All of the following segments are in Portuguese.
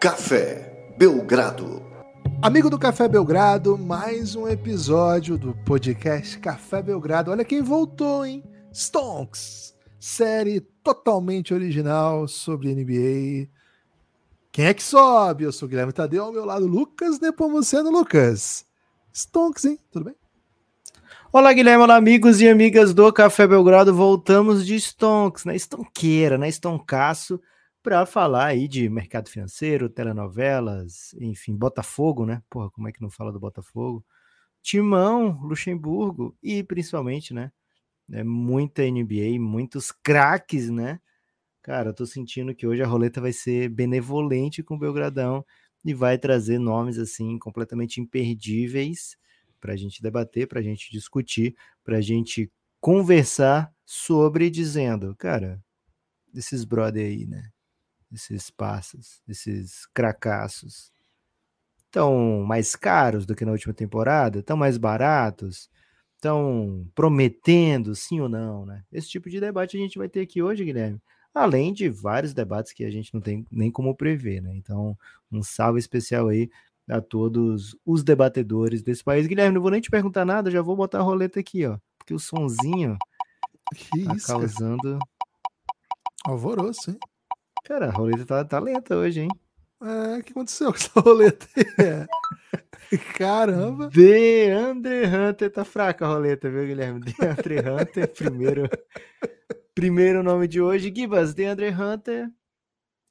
Café Belgrado. Amigo do Café Belgrado, mais um episódio do podcast Café Belgrado. Olha quem voltou, hein? Stonks, série totalmente original sobre NBA. Quem é que sobe? Eu sou o Guilherme Tadeu, ao meu lado Lucas Nepomuceno. Lucas, Stonks, hein? Tudo bem? Olá, Guilherme, olá, amigos e amigas do Café Belgrado. Voltamos de Stonks, na Stonqueira, na Stoncaço para falar aí de mercado financeiro, telenovelas, enfim, Botafogo, né? Porra, como é que não fala do Botafogo? Timão, Luxemburgo e principalmente, né? É muita NBA, muitos craques, né? Cara, eu tô sentindo que hoje a roleta vai ser benevolente com o Belgradão e vai trazer nomes assim completamente imperdíveis para a gente debater, para a gente discutir, para a gente conversar sobre, dizendo, cara, esses brother aí, né? Esses passos, esses cracassos, estão mais caros do que na última temporada? Estão mais baratos? Estão prometendo, sim ou não, né? Esse tipo de debate a gente vai ter aqui hoje, Guilherme. Além de vários debates que a gente não tem nem como prever, né? Então, um salve especial aí a todos os debatedores desse país. Guilherme, não vou nem te perguntar nada, já vou botar a roleta aqui, ó. Porque o sonzinho que tá isso, causando. Cara. Alvoroço, hein? Cara, a roleta tá, tá lenta hoje, hein? É, o que aconteceu com essa roleta aí? Caramba! Deandre Hunter tá fraca a roleta, viu, Guilherme? Deandre Hunter, primeiro, primeiro nome de hoje. Gibas, Deandre Hunter,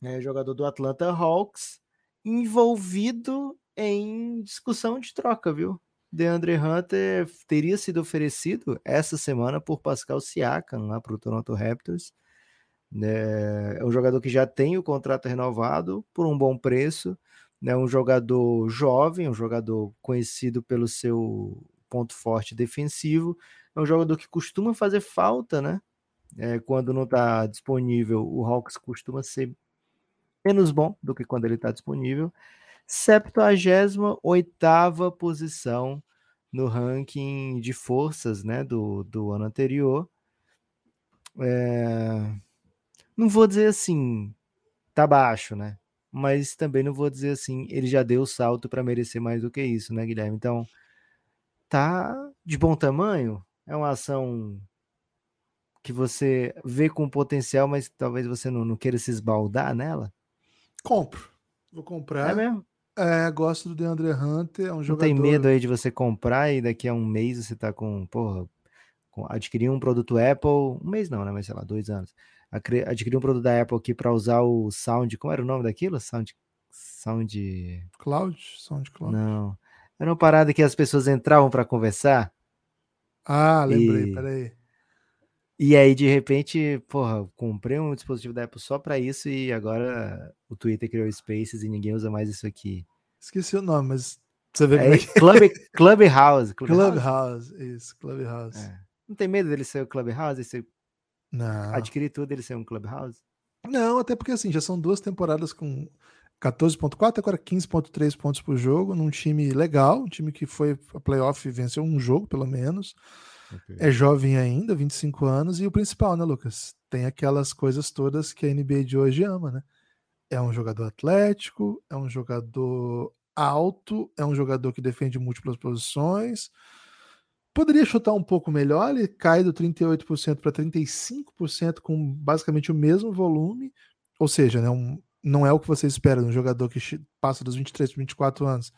é, jogador do Atlanta Hawks, envolvido em discussão de troca, viu? DeAndre Hunter teria sido oferecido essa semana por Pascal Siakam lá para o Toronto Raptors. É, é um jogador que já tem o contrato renovado por um bom preço, né? um jogador jovem, um jogador conhecido pelo seu ponto forte defensivo, é um jogador que costuma fazer falta, né? É, quando não está disponível, o Hawks costuma ser menos bom do que quando ele está disponível. 78 posição no ranking de forças né, do, do ano anterior. É, não vou dizer assim, tá baixo, né? Mas também não vou dizer assim, ele já deu o salto para merecer mais do que isso, né, Guilherme? Então, tá de bom tamanho. É uma ação que você vê com potencial, mas talvez você não, não queira se esbaldar nela. Compro. Vou comprar. É mesmo? É, gosto do DeAndre Hunter, é um não jogador... tem medo aí de você comprar e daqui a um mês você tá com, porra, com, adquirir um produto Apple, um mês não, né, mas sei lá, dois anos adquiri um produto da Apple aqui para usar o Sound. Como era o nome daquilo? Sound. Sound. Cloud? Sound Cloud. Não. Era uma parada que as pessoas entravam para conversar. Ah, lembrei, e... peraí. E aí, de repente, porra, comprei um dispositivo da Apple só para isso e agora o Twitter criou Spaces e ninguém usa mais isso aqui. Esqueci o nome, mas você vê é, é que... Club, Clubhouse. Clubhouse. Clubhouse, isso, Clubhouse. É. Não tem medo dele ser o Clubhouse e ser não. Adquirir tudo ele ser um Clubhouse? Não, até porque assim, já são duas temporadas com 14.4, agora 15.3 pontos por jogo, num time legal, um time que foi a playoff e venceu um jogo, pelo menos. Okay. É jovem ainda, 25 anos, e o principal, né, Lucas? Tem aquelas coisas todas que a NBA de hoje ama, né? É um jogador atlético, é um jogador alto, é um jogador que defende múltiplas posições, Poderia chutar um pouco melhor, ele cai do 38% para 35% com basicamente o mesmo volume, ou seja, né, um, não é o que você espera de um jogador que passa dos 23 para 24 anos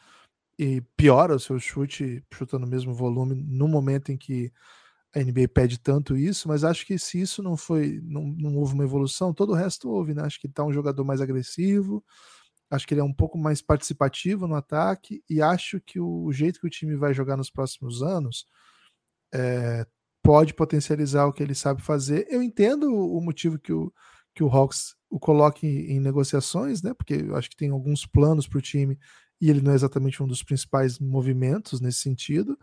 e piora o seu chute chutando o mesmo volume no momento em que a NBA pede tanto isso, mas acho que se isso não foi, não, não houve uma evolução, todo o resto houve, né? Acho que está um jogador mais agressivo, acho que ele é um pouco mais participativo no ataque e acho que o jeito que o time vai jogar nos próximos anos é, pode potencializar o que ele sabe fazer. Eu entendo o motivo que o, que o Hawks o coloque em, em negociações, né? Porque eu acho que tem alguns planos para o time e ele não é exatamente um dos principais movimentos nesse sentido.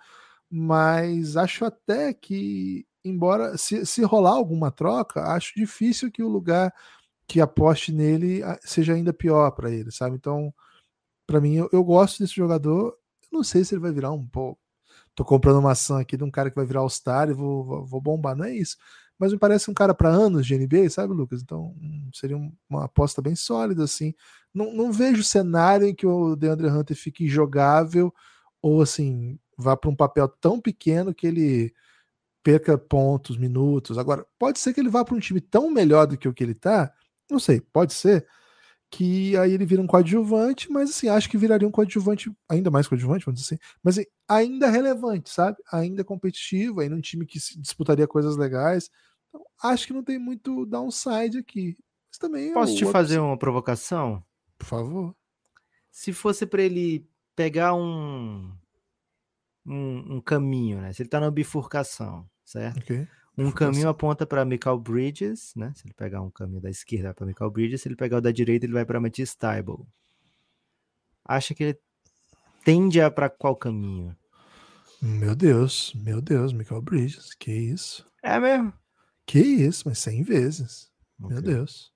Mas acho até que, embora se, se rolar alguma troca, acho difícil que o lugar que aposte nele ah, seja ainda pior para ele, sabe? Então, para mim, eu, eu, gosto desse jogador. Não sei se ele vai virar um pouco tô comprando maçã aqui de um cara que vai virar All-Star e vou, vou bombar. Não é isso. mas me parece um cara para anos de NBA, sabe, Lucas? Então seria uma aposta bem sólida, assim. Não, não vejo cenário em que o DeAndre Hunter fique jogável ou assim vá para um papel tão pequeno que ele perca pontos, minutos. Agora, pode ser que ele vá para um time tão melhor do que o que ele tá, não sei, pode ser que aí ele vira um coadjuvante, mas assim, acho que viraria um coadjuvante, ainda mais coadjuvante, vamos dizer assim, mas assim, ainda relevante, sabe? Ainda competitivo, ainda um time que disputaria coisas legais. Então, acho que não tem muito downside aqui. Mas também é Posso te fazer uma provocação? Por favor. Se fosse para ele pegar um, um, um, caminho, né? Se ele tá na bifurcação, certo? Okay. Um caminho aponta para Michael Bridges, né? Se ele pegar um caminho da esquerda para Michael Bridges, se ele pegar o da direita, ele vai para Matisse Stable. Acha que ele tende a para qual caminho? Meu Deus, meu Deus, Michael Bridges, que isso? É mesmo? Que isso, mas 100 vezes. Okay. Meu Deus.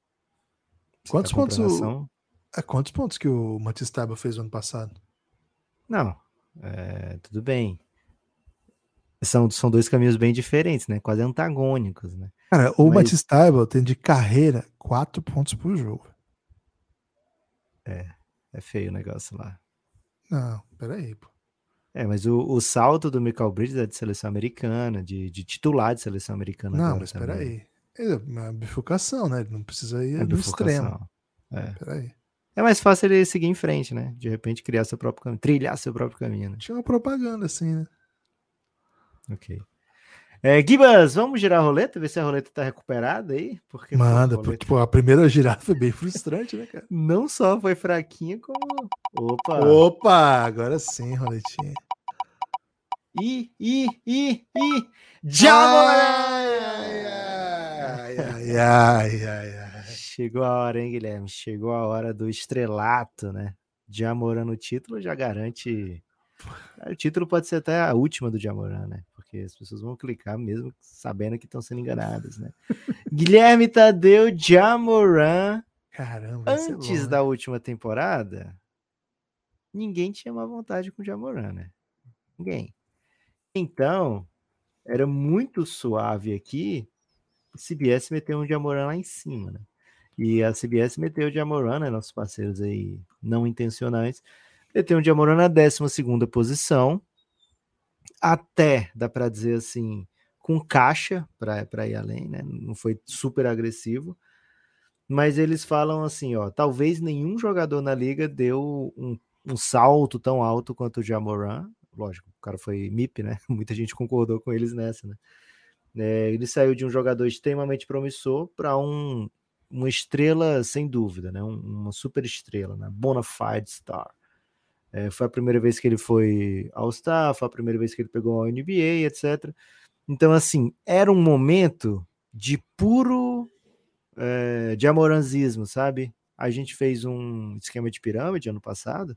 Você quantos tá pontos o... é, quantos pontos que o Matisse Stable fez ano passado? Não, é, tudo bem são, são dois caminhos bem diferentes, né? Quase antagônicos, né? Cara, o Mas... Batistable tem de carreira quatro pontos por jogo. É, é feio o negócio lá. Não, peraí, pô. É, mas o, o salto do Michael Bridges é de seleção americana, de, de titular de seleção americana. Não, mas também. peraí. É uma bifurcação, né? Ele não precisa ir é no extremo. É. Peraí. É mais fácil ele seguir em frente, né? De repente criar seu próprio caminho, trilhar seu próprio caminho. Né? Tinha uma propaganda assim, né? Ok. É, Gibas, vamos girar a roleta, ver se a roleta tá recuperada aí? Porque Manda, roleta... porque pô, a primeira girada foi bem frustrante, né, cara? Não só foi fraquinha, como. Opa! Opa! Agora sim, roletinha. Ih, ih, ih, ih! Ai, ai, ai, ai, ai, ai. Chegou a hora, hein, Guilherme? Chegou a hora do estrelato, né? Jamoran no título já garante. O título pode ser até a última do Jamoran, né? Porque as pessoas vão clicar mesmo sabendo que estão sendo enganadas, né? Guilherme Tadeu Jamoran. Caramba, é antes é da última temporada, ninguém tinha má vontade com o Jamoran, né? Ninguém. Então, era muito suave aqui a CBS meteu um Jamoran lá em cima, né? E a CBS meteu o Jamoran, né? Nossos parceiros aí não intencionais, meteu um Jamoran na 12 segunda posição, até, dá para dizer assim, com caixa para ir além, né? Não foi super agressivo. Mas eles falam assim, ó, talvez nenhum jogador na liga deu um, um salto tão alto quanto o Jamoran. Lógico, o cara foi MIP, né? Muita gente concordou com eles nessa, né? É, ele saiu de um jogador extremamente promissor para um, uma estrela sem dúvida, né? Um, uma super estrela, né? Bona fide star. É, foi a primeira vez que ele foi All-Star, foi a primeira vez que ele pegou a NBA, etc. Então, assim, era um momento de puro é, de amoranzismo, sabe? A gente fez um esquema de pirâmide ano passado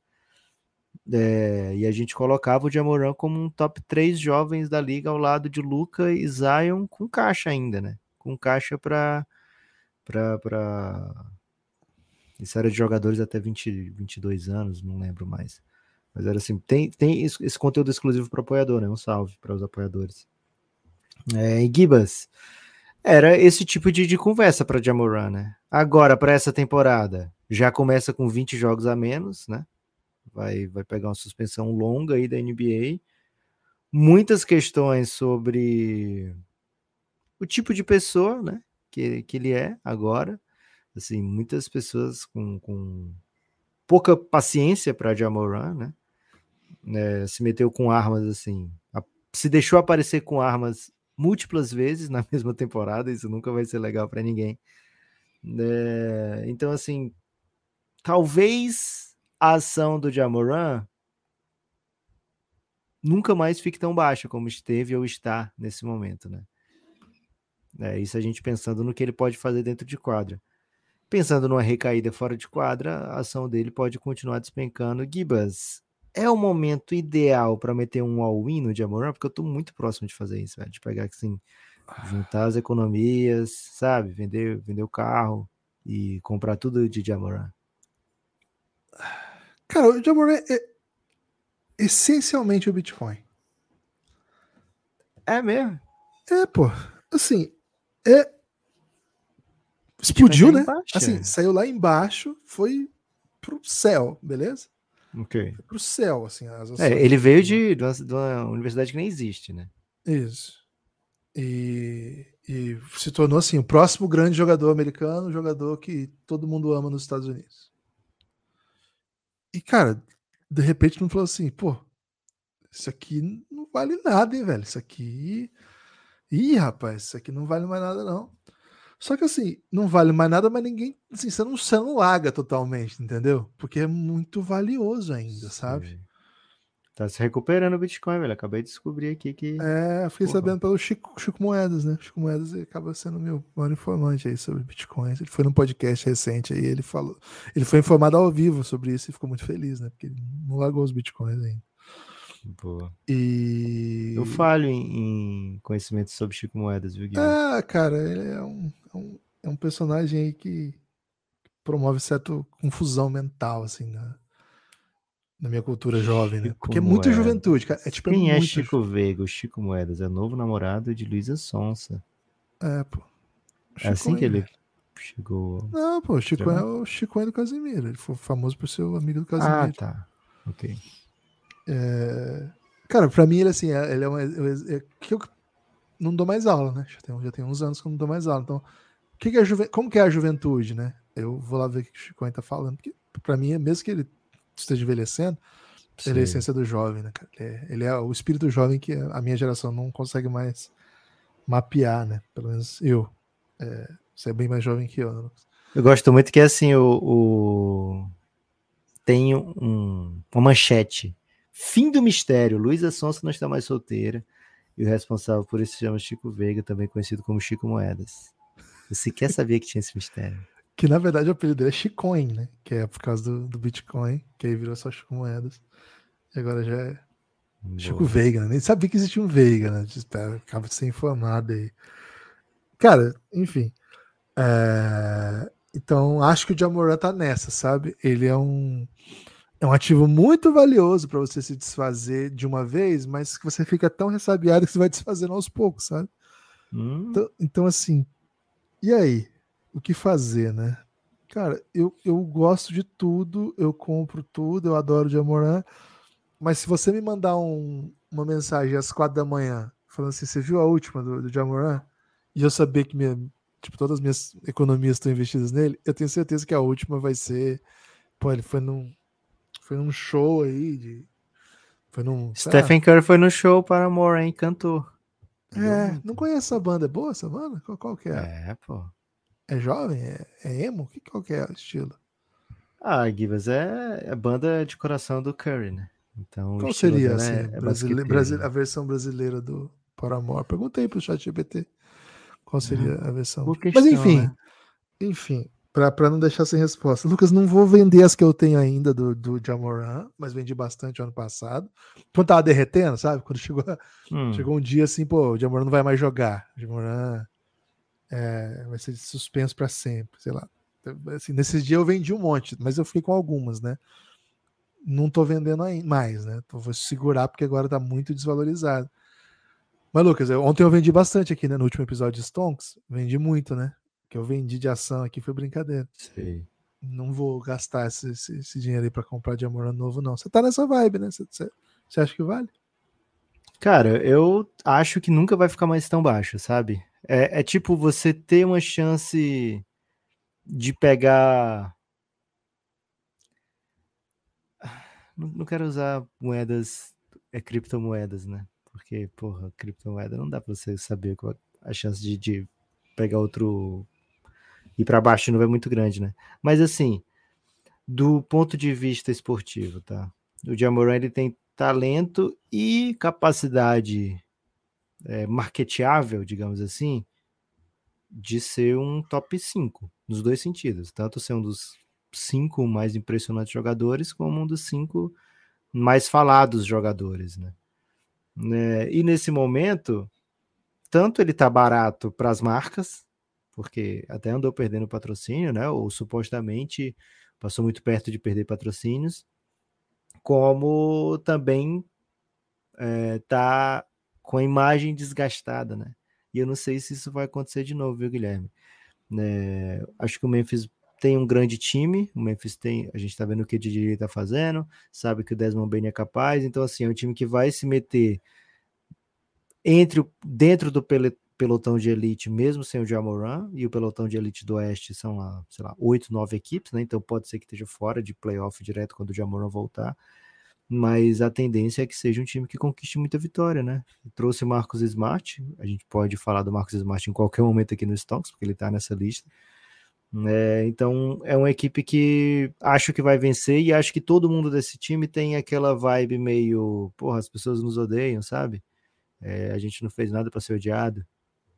é, e a gente colocava o Jamoran como um top 3 jovens da liga ao lado de Luca e Zion com caixa ainda, né? Com caixa para para isso era de jogadores até 20, 22 anos, não lembro mais. Mas era assim, tem, tem esse conteúdo exclusivo para apoiador, né? Um salve para os apoiadores. É, e Gibas, era esse tipo de, de conversa para Jamoran, né? Agora, para essa temporada, já começa com 20 jogos a menos, né? Vai, vai pegar uma suspensão longa aí da NBA. Muitas questões sobre o tipo de pessoa, né? Que, que ele é agora assim, muitas pessoas com, com pouca paciência para Jamoran, né? É, se meteu com armas assim, a, se deixou aparecer com armas múltiplas vezes na mesma temporada, isso nunca vai ser legal para ninguém. É, então, assim, talvez a ação do Jamoran nunca mais fique tão baixa como esteve ou está nesse momento, né? É isso a gente pensando no que ele pode fazer dentro de quadra. Pensando numa recaída fora de quadra, a ação dele pode continuar despencando. Gibas, é o momento ideal para meter um all-in no Jamoran? Porque eu estou muito próximo de fazer isso, velho, de pegar assim, juntar as economias, sabe? Vender, vender o carro e comprar tudo de Jamoran. Cara, o Jamoran é essencialmente o Bitcoin. É mesmo? É, pô. Assim, É, explodiu, né? Embaixo, assim, é. saiu lá embaixo, foi pro céu, beleza? Ok. Foi pro céu, assim. é, ele veio de, de, uma, de uma universidade que nem existe, né? Isso. E, e, se tornou assim o próximo grande jogador americano, jogador que todo mundo ama nos Estados Unidos. E cara, de repente não falou assim, pô, isso aqui não vale nada, hein, velho? Isso aqui, ih, rapaz, isso aqui não vale mais nada não. Só que assim, não vale mais nada, mas ninguém, assim, você não, você não larga totalmente, entendeu? Porque é muito valioso ainda, sabe? Sim. Tá se recuperando o Bitcoin, velho. Acabei de descobrir aqui que. É, fiquei Porra. sabendo pelo Chico, Chico Moedas, né? Chico Moedas acaba sendo meu maior informante aí sobre Bitcoin. Ele foi num podcast recente aí, ele falou. Ele foi informado ao vivo sobre isso e ficou muito feliz, né? Porque ele não largou os Bitcoins ainda. Boa. E. Eu falho em, em conhecimento sobre Chico Moedas, viu, Guilherme? Ah, cara, ele é um, é um, é um personagem aí que promove certa confusão mental, assim, né? na minha cultura jovem, né? Porque é muita juventude, cara. É, tipo, é Quem é, é Chico Veiga? O Chico Moedas é novo namorado de Luísa Sonsa. É, pô. Chico é assim que ele chegou. Não, pô, o Chico é o Chico é do Casimiro. Ele foi famoso por ser o amigo do Casimiro. Ah, tá. Ok. É... Cara, pra mim ele assim, é, ele é uma. É, que eu não dou mais aula, né? Já tem, já tem uns anos que eu não dou mais aula. Então, que que é juve... como que é a juventude, né? Eu vou lá ver o que o Chico tá falando. Porque pra mim, mesmo que ele esteja envelhecendo, Sim. ele é a essência do jovem, né, cara? Ele é, ele é, o espírito jovem que a minha geração não consegue mais mapear, né? Pelo menos eu. É, você é bem mais jovem que eu, né, Eu gosto muito que assim, o, o... tem um, uma manchete. Fim do mistério. Luísa Sonsa não está mais solteira. E o responsável por isso se chama Chico Veiga, também conhecido como Chico Moedas. Você quer saber que tinha esse mistério? Que na verdade o apelido dele é Chicoin, né? Que é por causa do, do Bitcoin, que aí virou só Chico Moedas. E agora já é Boa. Chico Veiga, né? Nem sabia que existia um Veiga, né? Acaba de ser informado aí. Cara, enfim. É... Então, acho que o Jamoran tá nessa, sabe? Ele é um, é um ativo muito valioso para você se desfazer de uma vez, mas que você fica tão ressabiado que você vai desfazendo aos poucos, sabe? Hum. Então, então, assim, e aí? o que fazer, né? Cara, eu, eu gosto de tudo, eu compro tudo, eu adoro de Amoran, mas se você me mandar um, uma mensagem às quatro da manhã, falando assim, você viu a última do, do Jamoran? E eu saber que minha, tipo, todas as minhas economias estão investidas nele, eu tenho certeza que a última vai ser. Pô, ele foi num, foi num show aí de. Foi num. Stephen Curry foi no show para Moran e cantou. É, não conheço essa banda. É boa essa banda? Qual, qual que é? É, pô. É jovem? É, é emo? Que, qual que é o estilo? Ah, Givas é, é banda de coração do Curry, né? Então, qual seria assim, é, é brasile... Brasile... a versão brasileira do Paramore? Perguntei pro chat GPT qual seria a versão. Questão, Mas enfim, né? enfim, para não deixar sem resposta. Lucas, não vou vender as que eu tenho ainda do, do Jamoran, mas vendi bastante ano passado. Quando tava derretendo, sabe? Quando chegou, hum. chegou um dia assim, pô, o Jamoran não vai mais jogar. O Jamoran é, vai ser suspenso para sempre, sei lá. Assim, nesses dias eu vendi um monte, mas eu fiquei com algumas, né? Não tô vendendo mais, né? Então vou segurar porque agora tá muito desvalorizado. Mas, Lucas, eu, ontem eu vendi bastante aqui, né? No último episódio de Stonks, vendi muito, né? Que eu vendi de ação aqui foi brincadeira. Sim. Não vou gastar esse, esse, esse dinheiro aí pra comprar de amor novo, não. Você tá nessa vibe, né? Você acha que vale? Cara, eu acho que nunca vai ficar mais tão baixo, sabe? É, é tipo você ter uma chance de pegar. Não, não quero usar moedas, é criptomoedas, né? Porque, porra, criptomoeda não dá pra você saber qual a chance de, de pegar outro. Ir para baixo de novo é muito grande, né? Mas assim, do ponto de vista esportivo, tá? O Jamoran ele tem talento e capacidade é, marketeável, digamos assim, de ser um top 5, nos dois sentidos. Tanto ser um dos cinco mais impressionantes jogadores, como um dos cinco mais falados jogadores, né? É, e nesse momento, tanto ele tá barato para as marcas, porque até andou perdendo patrocínio, né? Ou supostamente passou muito perto de perder patrocínios, como também é, tá com a imagem desgastada, né? E eu não sei se isso vai acontecer de novo, viu, Guilherme? É, acho que o Memphis tem um grande time, o Memphis tem, a gente está vendo o que o DJ está fazendo, sabe que o Desmond Bain é capaz, então assim, é um time que vai se meter entre dentro do pelotão de elite, mesmo sem o Jamoran, e o pelotão de elite do Oeste são lá, sei lá, oito, nove equipes, né? Então pode ser que esteja fora de playoff direto quando o Jamoran voltar. Mas a tendência é que seja um time que conquiste muita vitória, né? Trouxe o Marcos Smart, a gente pode falar do Marcos Smart em qualquer momento aqui no Stonks, porque ele está nessa lista. É, então é uma equipe que acho que vai vencer e acho que todo mundo desse time tem aquela vibe meio, porra, as pessoas nos odeiam, sabe? É, a gente não fez nada para ser odiado.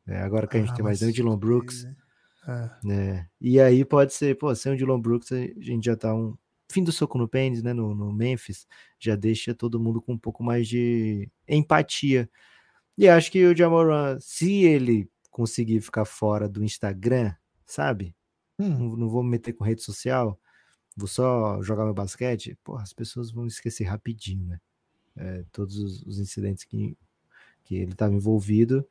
É, agora que a gente ah, tem mais um Dylan Brooks. É. Né? E aí pode ser, pô, sem o Dylan Brooks, a gente já tá um fim do soco no pênis, né? No, no Memphis, já deixa todo mundo com um pouco mais de empatia. E acho que o Jamoran, se ele conseguir ficar fora do Instagram, sabe? Hum. Não, não, vou me meter com rede social, vou só jogar meu basquete, porra, as pessoas vão esquecer rapidinho, né? É, todos os, os, incidentes que, que ele estava envolvido.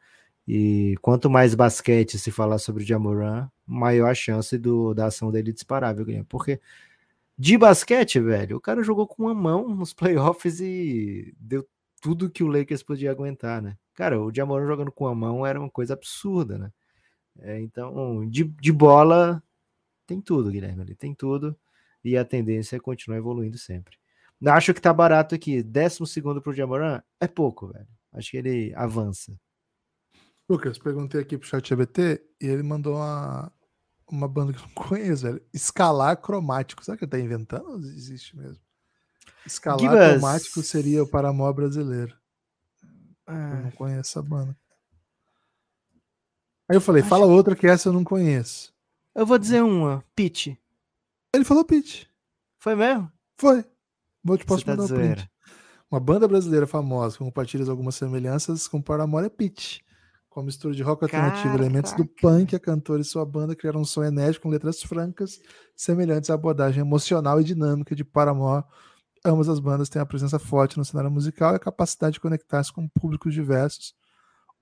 E quanto mais basquete se falar sobre o Jamoran, maior a chance do, da ação dele disparar, viu, Guilherme? Porque de basquete, velho, o cara jogou com uma mão nos playoffs e deu tudo que o Lakers podia aguentar, né? Cara, o Jamoran jogando com a mão era uma coisa absurda, né? É, então, de, de bola, tem tudo, Guilherme, ele tem tudo. E a tendência é continuar evoluindo sempre. Acho que tá barato aqui. Décimo segundo pro Jamoran é pouco, velho. Acho que ele avança. Lucas, perguntei aqui pro chat ABT e ele mandou uma, uma banda que eu não conheço, velho. Escalar cromático. Será que ele tá inventando ou existe mesmo? Escalar Gibas... cromático seria o Paramó brasileiro. Ah. Eu não conheço essa banda. Aí eu falei, Acho... fala outra que essa eu não conheço. Eu vou dizer uma, Pitch. Ele falou Pitch. Foi mesmo? Foi. Vou te posso Você tá mandar tá um print. Uma banda brasileira famosa que compartilha algumas semelhanças com Paramore é Pitch. Com a mistura de rock alternativo, elementos do punk, a cantora e sua banda criaram um som enérgico com letras francas, semelhantes à abordagem emocional e dinâmica de Paramore. Ambas as bandas têm a presença forte no cenário musical e a capacidade de conectar-se com públicos diversos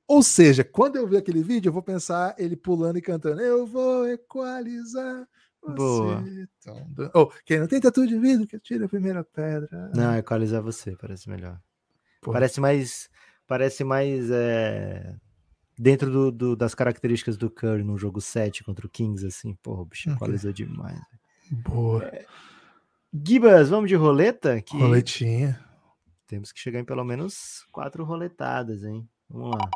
ou seja, quando eu ver aquele vídeo, eu vou pensar ele pulando e cantando: Eu vou equalizar. Você. Boa. Então, oh, quem não tem tatu de vidro, que tira a primeira pedra. Não, equalizar você, parece melhor. Parece mais. Parece mais. É... Dentro do, do, das características do Curry no jogo 7 contra o Kings, assim, porra, o bicho equalizou okay. demais. Boa. É... Gibas, vamos de roleta? Que... Roletinha. Temos que chegar em pelo menos quatro roletadas, hein? Vamos lá.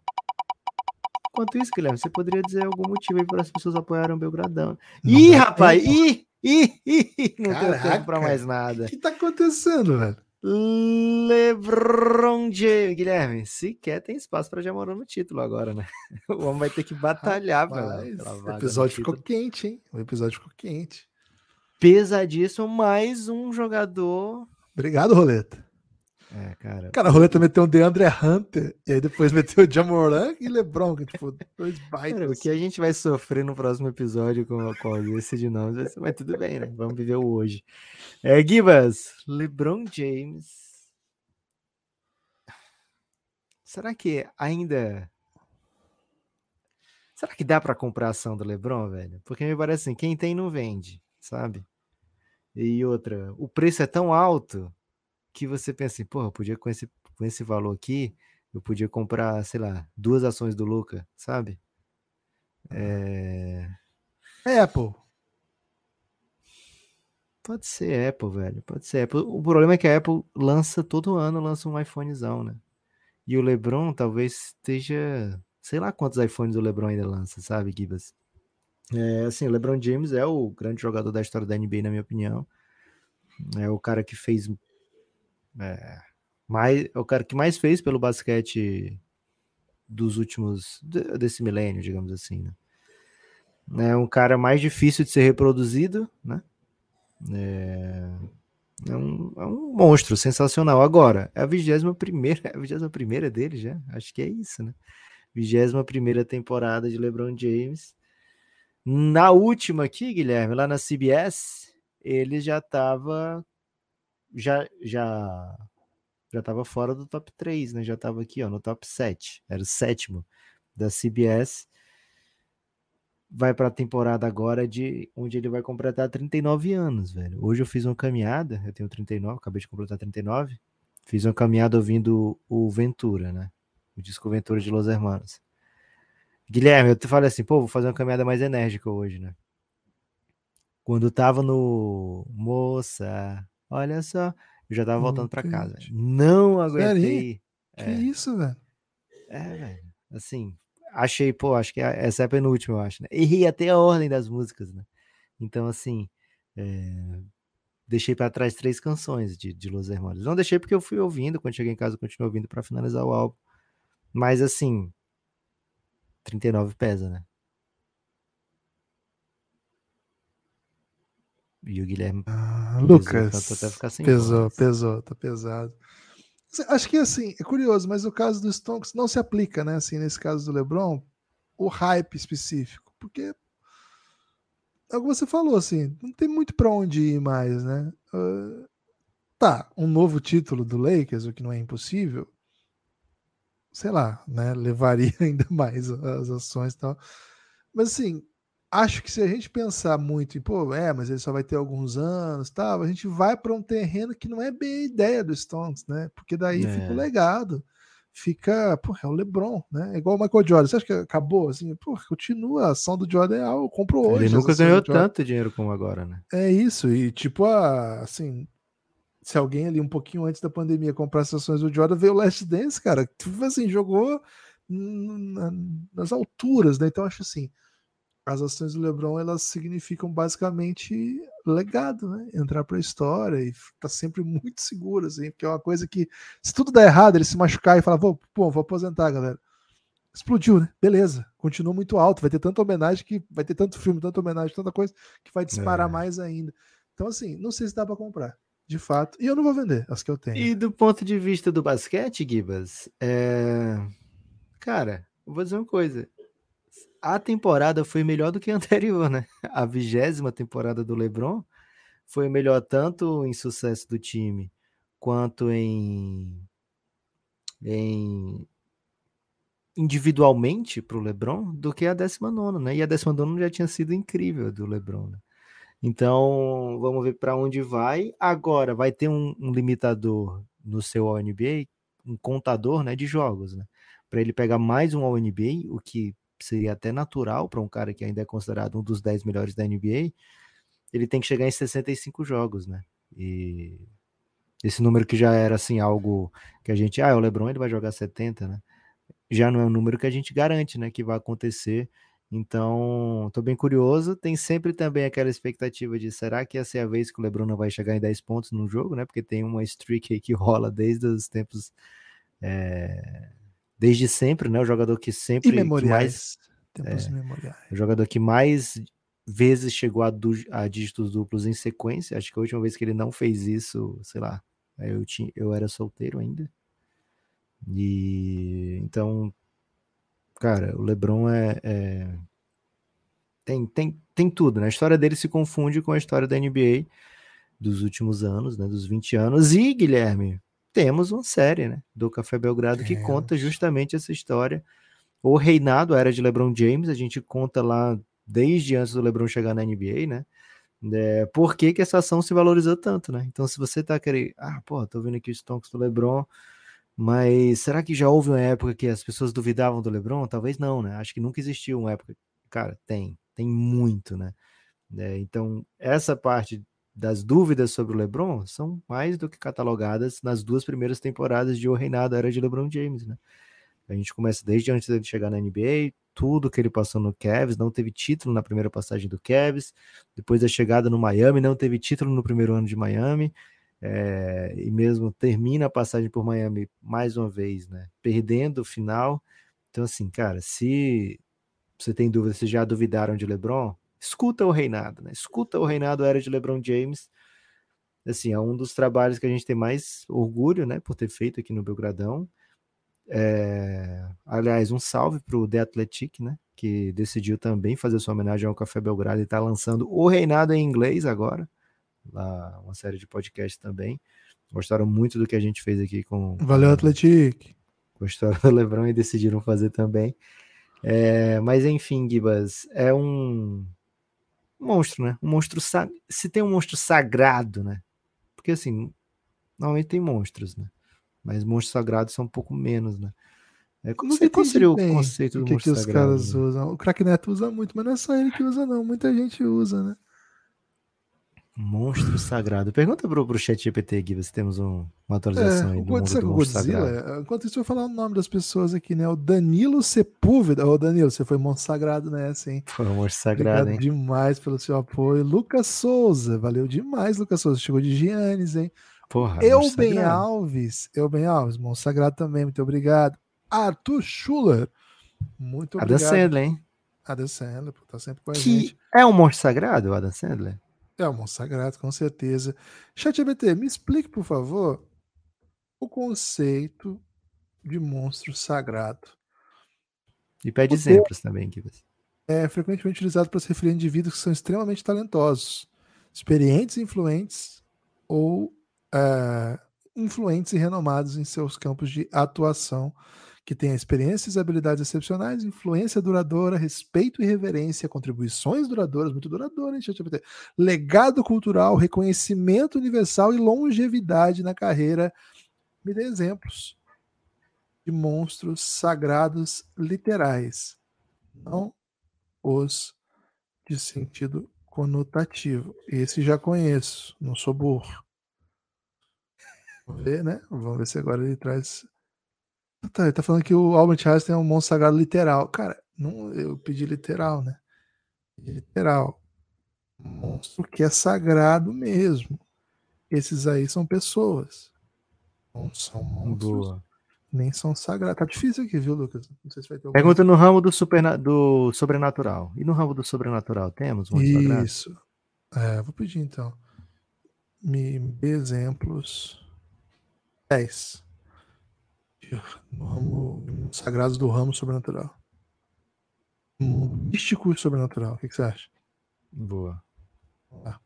Enquanto isso, Guilherme, você poderia dizer algum motivo aí para as pessoas apoiarem o Belgradão. Ih, rapaz! Ih, ih, ih, não Caraca, tem tempo para mais nada. O que tá acontecendo, velho? LeBron James, Guilherme, sequer tem espaço para Jamoran no título agora, né? O homem vai ter que batalhar pela, pela vaga. O episódio ficou quente, hein? O episódio ficou quente. Pesadíssimo, mais um jogador. Obrigado, Roleta. É, cara. Cara, a roleta meteu o DeAndre Hunter e aí depois meteu o Jamoran e LeBron, que tipo, dois baitas. Cara, o que a gente vai sofrer no próximo episódio com, com esse de nomes, mas tudo bem, né? Vamos viver o hoje. É, Gibas, LeBron James. Será que ainda. Será que dá para comprar a ação do LeBron, velho? Porque me parece assim, quem tem não vende, sabe? E outra, o preço é tão alto que você pensa assim, porra, podia com esse, com esse valor aqui, eu podia comprar, sei lá, duas ações do Luca, sabe? É... é Apple. Pode ser Apple, velho. Pode ser Apple. O problema é que a Apple lança todo ano, lança um iPhonezão, né? E o LeBron talvez esteja, sei lá quantos iPhones o LeBron ainda lança, sabe, Gibas? É, assim, o LeBron James é o grande jogador da história da NBA, na minha opinião. É o cara que fez é, mais, o cara que mais fez pelo basquete dos últimos desse milênio, digamos assim, né? É um cara mais difícil de ser reproduzido, né? É, é, um, é um monstro sensacional. Agora, é a 21 primeira, é a 21 primeira dele já, acho que é isso, né? 21 primeira temporada de LeBron James. Na última aqui, Guilherme, lá na CBS, ele já estava já já já estava fora do top 3, né? Já estava aqui, ó, no top 7. Era o sétimo da CBS, vai para a temporada agora de onde ele vai completar 39 anos, velho. Hoje eu fiz uma caminhada, eu tenho 39, acabei de completar 39. Fiz uma caminhada ouvindo o Ventura, né? O disco Ventura de Los Hermanos. Guilherme, eu falei assim, pô, vou fazer uma caminhada mais enérgica hoje, né? Quando tava no Moça, olha só, eu já tava voltando para casa. Não aguentei. Que é. isso, velho? É, velho. Assim, achei, pô, acho que essa é a penúltima, eu acho, né? Errei até a ordem das músicas, né? Então, assim, é... deixei para trás três canções de, de Los Hermanos. Não deixei porque eu fui ouvindo, quando cheguei em casa, eu continuei ouvindo para finalizar o álbum. Mas, assim, 39 pesa, né? E o Guilherme. Ah, Lucas. Pesou, pesou, pesou, tá pesado. Acho que assim, é curioso, mas o caso do Stonks não se aplica, né? Assim, nesse caso do LeBron, o hype específico, porque é o que você falou, assim, não tem muito para onde ir mais, né? Uh, tá, um novo título do Lakers, o que não é impossível, sei lá, né? Levaria ainda mais as ações e tal. Mas assim, acho que se a gente pensar muito em, pô, é, mas ele só vai ter alguns anos, tal, a gente vai para um terreno que não é bem a ideia do Stones, né? Porque daí é. fica o legado, fica, pô, é o LeBron, né? É igual o Michael Jordan. Você acha que acabou assim? Pô, continua, a ação do Jordan é algo, compro hoje. Ele nunca ganhou tanto dinheiro como agora, né? É isso, e tipo, a, assim, se alguém ali um pouquinho antes da pandemia comprasse ações do Jordan, veio o Last Dance, cara, tipo assim, jogou nas alturas, né? Então acho assim, as ações do LeBron elas significam basicamente legado, né? Entrar para a história e tá sempre muito seguro, assim, porque é uma coisa que, se tudo der errado, ele se machucar e falar, vou, pô, vou aposentar, galera. Explodiu, né? Beleza, continua muito alto, vai ter tanta homenagem que vai ter tanto filme, tanta homenagem, tanta coisa que vai disparar é. mais ainda. Então, assim, não sei se dá para comprar, de fato, e eu não vou vender as que eu tenho. E do ponto de vista do basquete, Gibas, é... cara, vou dizer uma coisa a temporada foi melhor do que a anterior, né? A vigésima temporada do LeBron foi melhor tanto em sucesso do time quanto em, em individualmente para o LeBron do que a 19, né? E a 19 já tinha sido incrível do LeBron, né? Então, vamos ver para onde vai. Agora, vai ter um, um limitador no seu NBA, um contador né, de jogos, né? Para ele pegar mais um All-NBA, o que seria até natural para um cara que ainda é considerado um dos 10 melhores da NBA, ele tem que chegar em 65 jogos, né? E esse número que já era assim algo que a gente, ah, o LeBron ele vai jogar 70, né? Já não é um número que a gente garante, né, que vai acontecer. Então, tô bem curioso. Tem sempre também aquela expectativa de será que essa é a vez que o LeBron não vai chegar em 10 pontos no jogo, né? Porque tem uma streak aí que rola desde os tempos é, desde sempre, né? O jogador que sempre mais é, o jogador que mais vezes chegou a, du, a, dígitos duplos em sequência. Acho que a última vez que ele não fez isso, sei lá, eu tinha, eu era solteiro ainda. E então, cara, o LeBron é, é tem, tem, tem tudo, né? A história dele se confunde com a história da NBA dos últimos anos, né? Dos 20 anos. E, Guilherme, temos uma série, né, do Café Belgrado que conta justamente essa história. O reinado era de LeBron James, a gente conta lá desde antes do LeBron chegar na NBA, né? É, por que, que essa ação se valorizou tanto, né? Então, se você tá querendo, ah, pô, tô vendo aqui os Stonks do LeBron, mas será que já houve uma época que as pessoas duvidavam do LeBron? Talvez não, né? Acho que nunca existiu uma época. Cara, tem, tem muito, né? É, então, essa parte das dúvidas sobre o LeBron são mais do que catalogadas nas duas primeiras temporadas de O Reinado Era de LeBron James, né? A gente começa desde antes dele chegar na NBA, tudo que ele passou no Cavs, não teve título na primeira passagem do Cavs, depois da chegada no Miami, não teve título no primeiro ano de Miami, é, e mesmo termina a passagem por Miami mais uma vez, né? Perdendo o final. Então, assim, cara, se você tem dúvida, se já duvidaram de LeBron, escuta o reinado, né? Escuta o reinado era de LeBron James. Assim, é um dos trabalhos que a gente tem mais orgulho, né, por ter feito aqui no Belgradão. É... Aliás, um salve para o The Athletic, né, que decidiu também fazer sua homenagem ao Café Belgrado e está lançando o Reinado em inglês agora, lá uma série de podcasts também. Gostaram muito do que a gente fez aqui com. Valeu, Athletic! História do Lebron e decidiram fazer também. É, mas enfim, Gibas, é um monstro, né? Um monstro se tem um monstro sagrado, né? Porque assim, normalmente tem monstros, né? Mas monstros sagrados são um pouco menos, né? É, como sei, qual seria o conceito do que monstro que sagrado? Os caras né? usam? O Cracknet usa muito, mas não é só ele que usa, não. Muita gente usa, né? Monstro sagrado. Pergunta pro, pro chat GPT aqui, se temos um, uma atualização é, aí do mundo do Godzilla, sagrado. Enquanto isso, eu vou falar o nome das pessoas aqui, né? O Danilo Sepúlveda. Ô, Danilo, você foi monstro sagrado nessa, hein? Foi um monstro sagrado, Obrigado hein? demais pelo seu apoio. Lucas Souza, valeu demais, Lucas Souza. Chegou de Giannis, hein? Porra, Euben Alves. Euben Alves, monstro sagrado também, muito obrigado. Arthur Schuller, muito obrigado. Adam Sandler, hein? Adam Sandler, tá sempre com a que gente. É um monstro sagrado, Adam Sandler? É um monstro sagrado, com certeza. ChatGPT, me explique, por favor, o conceito de monstro sagrado. E pede Porque exemplos também, Kivas. É frequentemente utilizado para se referir a indivíduos que são extremamente talentosos, experientes e influentes, ou é, influentes e renomados em seus campos de atuação que tenha experiências e habilidades excepcionais, influência duradoura, respeito e reverência, contribuições duradouras, muito duradouras, hein, ChatGPT, legado cultural, reconhecimento universal e longevidade na carreira. Me dê exemplos de monstros sagrados literais, não os de sentido conotativo. Esse já conheço, não sou burro. Vamos ver, né? Vamos ver se agora ele traz Tá, ele tá falando que o Albert Einstein é um monstro sagrado literal. Cara, não, eu pedi literal, né? literal. Monstro que é sagrado mesmo. Esses aí são pessoas. Não são monstros. Boa. Nem são sagrados. Tá difícil aqui, viu, Lucas? Não sei se vai ter Pergunta no ramo do, super, do sobrenatural. E no ramo do sobrenatural, temos monstro Isso. É, vou pedir então. Me exemplos. 10 no ramo sagrados do ramo sobrenatural. Místico e sobrenatural. O que, que você acha? Boa. Ah,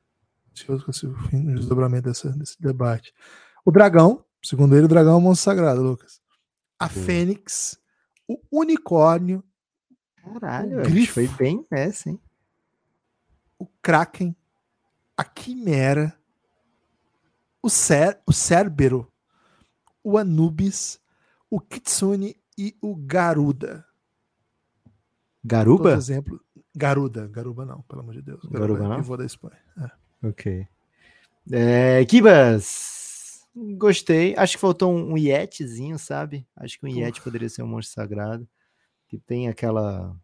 ansioso com esse desdobramento dessa, desse debate. O dragão, segundo ele, o dragão é um monstro sagrado, Lucas. A Boa. fênix, o unicórnio. Caralho, o grifo, foi bem essa, hein? O kraken, a quimera, o, cer o cérbero, o anubis, o Kitsune e o Garuda. Garuba? Todo exemplo. Garuda. Garuba não, pelo amor de Deus. Garuba, Garuba não? Eu vou da Espanha. É. Ok. É, Kibas! Gostei. Acho que faltou um, um Yetizinho, sabe? Acho que um Yeti poderia ser um monstro sagrado. Que tem aquela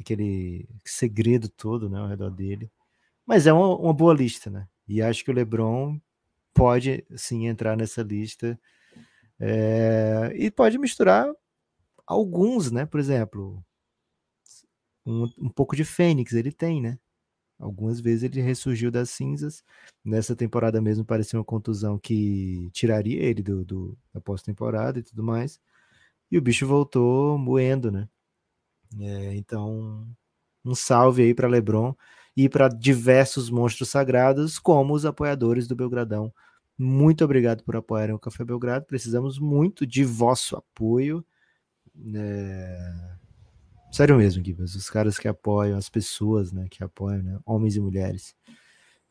aquele segredo todo né, ao redor dele. Mas é uma, uma boa lista, né? E acho que o LeBron pode sim entrar nessa lista é, e pode misturar alguns, né? Por exemplo, um, um pouco de Fênix ele tem, né? Algumas vezes ele ressurgiu das cinzas. Nessa temporada mesmo parecia uma contusão que tiraria ele do, do da pós-temporada e tudo mais. E o bicho voltou moendo, né? É, então, um salve aí para LeBron e para diversos monstros sagrados, como os apoiadores do Belgradão muito obrigado por apoiarem o Café Belgrado. Precisamos muito de vosso apoio. É... Sério mesmo, Gibas. Os caras que apoiam, as pessoas né, que apoiam, né, homens e mulheres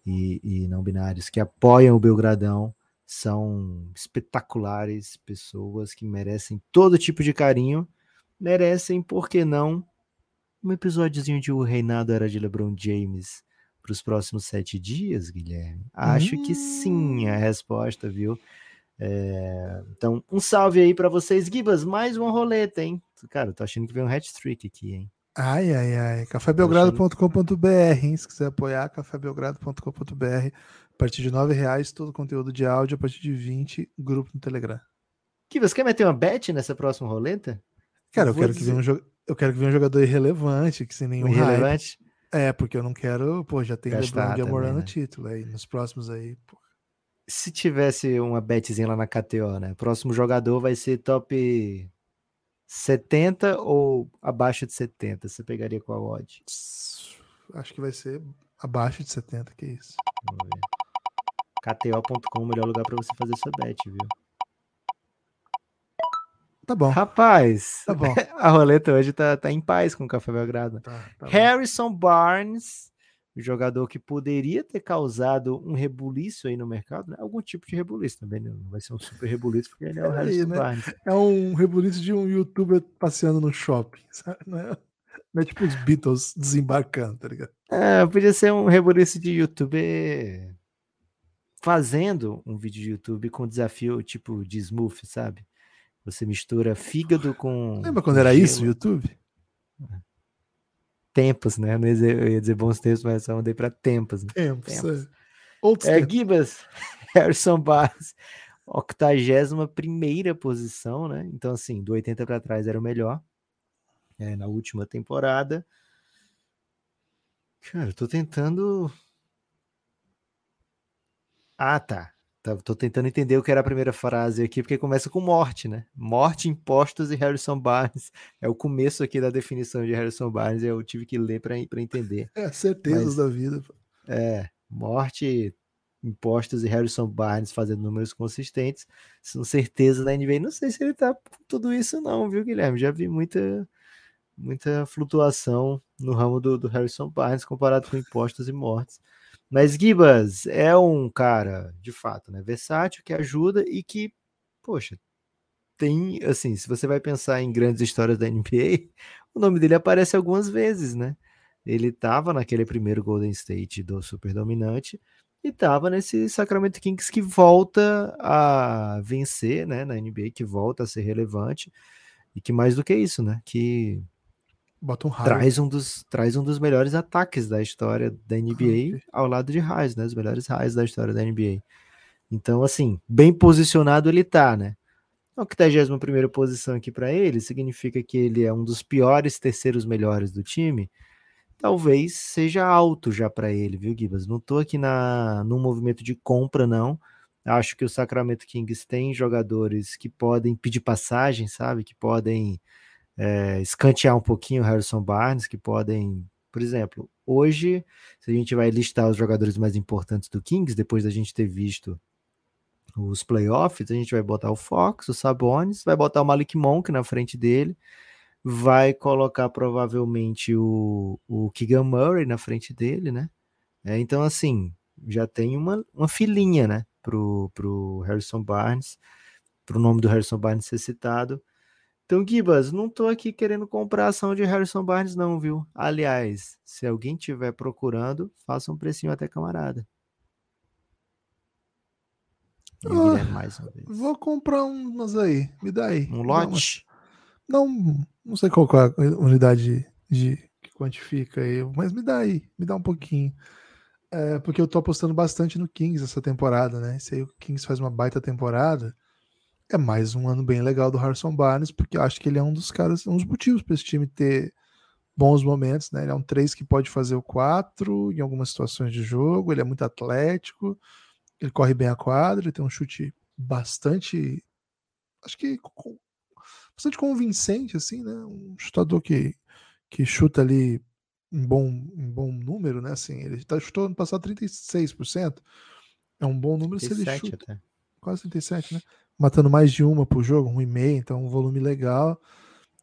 e, e não binários, que apoiam o Belgradão, são espetaculares pessoas que merecem todo tipo de carinho. Merecem, por que não, um episódiozinho de O Reinado Era de LeBron James para os próximos sete dias, Guilherme? Acho hum. que sim, a hum. resposta, viu? É, então, um salve aí para vocês, Gibas. Mais uma roleta, hein? Cara, tô achando que vem um hat-trick aqui, hein? Ai, ai, ai. cafébelgrado.com.br, hein? Se quiser apoiar, cafébelgrado.com.br. A partir de nove reais, todo conteúdo de áudio. A partir de 20, grupo no Telegram. Gibas, quer meter uma bet nessa próxima roleta? Cara, eu, eu quero, que venha um, eu quero que venha um jogador irrelevante, que sem nenhum irrelevante. Hype. É, porque eu não quero, pô, já tem LeBron Gamorã no né? título aí, nos próximos aí, pô. Se tivesse uma betzinha lá na KTO, né? Próximo jogador vai ser top 70 ou abaixo de 70? Você pegaria qual odd? Acho que vai ser abaixo de 70, que isso. Vamos ver. KTO.com, o melhor lugar para você fazer sua bet, viu? Tá bom. Rapaz, Tá bom. a roleta hoje tá, tá em paz com o Café Belgrado. Tá, tá bom. Harrison Barnes, o jogador que poderia ter causado um rebuliço aí no mercado, né? algum tipo de rebuliço também, né? não vai ser um super rebuliço, porque ele é o Aí, Harrison né? Barnes. É um rebuliço de um youtuber passeando no shopping, sabe? Não é, não é tipo os Beatles desembarcando, tá ligado? É, podia ser um rebuliço de youtuber fazendo um vídeo de YouTube com desafio tipo de smooth, sabe? Você mistura fígado com. Lembra quando era isso. YouTube? Tempos, né? Eu não ia dizer, bons tempos, mas só mudei para tempos. Né? Tempos. Tempos. é. Outros É, tempos. Gibas, Harrison Barnes, 81 primeira posição, né? Então, assim, do 80 para trás era o melhor. É, na última temporada. Cara, eu tô tentando. Ah, tá. Tá, Tô tentando entender o que era a primeira frase aqui, porque começa com morte, né? Morte, impostos e Harrison Barnes. É o começo aqui da definição de Harrison Barnes, eu tive que ler para entender. É, certezas Mas- da vida. É, morte, impostos e Harrison Barnes fazendo números consistentes. São certezas da NBA. Não sei se ele tá com tudo isso, não, viu, Guilherme? Já vi muita, muita flutuação no ramo do, do Harrison Barnes comparado com impostos e mortes. Mas Gibas é um cara, de fato, né, versátil, que ajuda e que, poxa, tem, assim, se você vai pensar em grandes histórias da NBA, o nome dele aparece algumas vezes, né? Ele estava naquele primeiro Golden State do super dominante e estava nesse Sacramento Kings que volta a vencer, né, na NBA, que volta a ser relevante e que mais do que isso, né, que Bota um traz um dos traz um dos melhores ataques da história da NBA ao lado de raios, né, os melhores raios da história da NBA. Então, assim, bem posicionado ele tá, né? A 81 primeira posição aqui para ele significa que ele é um dos piores terceiros melhores do time. Talvez seja alto já para ele, viu, Gibas? Não tô aqui na no movimento de compra não. Acho que o Sacramento Kings tem jogadores que podem pedir passagem, sabe? Que podem é, escantear um pouquinho o Harrison Barnes, que podem, por exemplo, hoje, se a gente vai listar os jogadores mais importantes do Kings, depois da gente ter visto os playoffs, a gente vai botar o Fox, o Sabonis, vai botar o Malik Monk na frente dele, vai colocar provavelmente o, o Keegan Murray na frente dele, né? É, então, assim, já tem uma, uma filinha, né, pro, pro Harrison Barnes, pro nome do Harrison Barnes ser citado. Então, Gibas, não tô aqui querendo comprar ação de Harrison Barnes, não, viu? Aliás, se alguém tiver procurando, faça um precinho até camarada. O Ah, mais uma vez. Vou comprar umas aí. Me dá aí. Um lote? Não, não sei qual é a unidade de, que quantifica aí, mas me dá aí, me dá um pouquinho. É, porque eu tô apostando bastante no Kings essa temporada, né? Se aí o Kings faz uma baita temporada, é mais um ano bem legal do Harrison Barnes, porque eu acho que ele é um dos caras, um dos motivos para esse time ter bons momentos, né? Ele é um 3 que pode fazer o 4 em algumas situações de jogo, ele é muito atlético, ele corre bem a quadra, ele tem um chute bastante, acho que bastante convincente, assim, né? Um chutador que, que chuta ali em bom, em bom número, né? Assim, ele tá, chutou no passado 36%. É um bom número se ele 37 chuta. até. Quase 37, né? Matando mais de uma por jogo, um e meio, então um volume legal.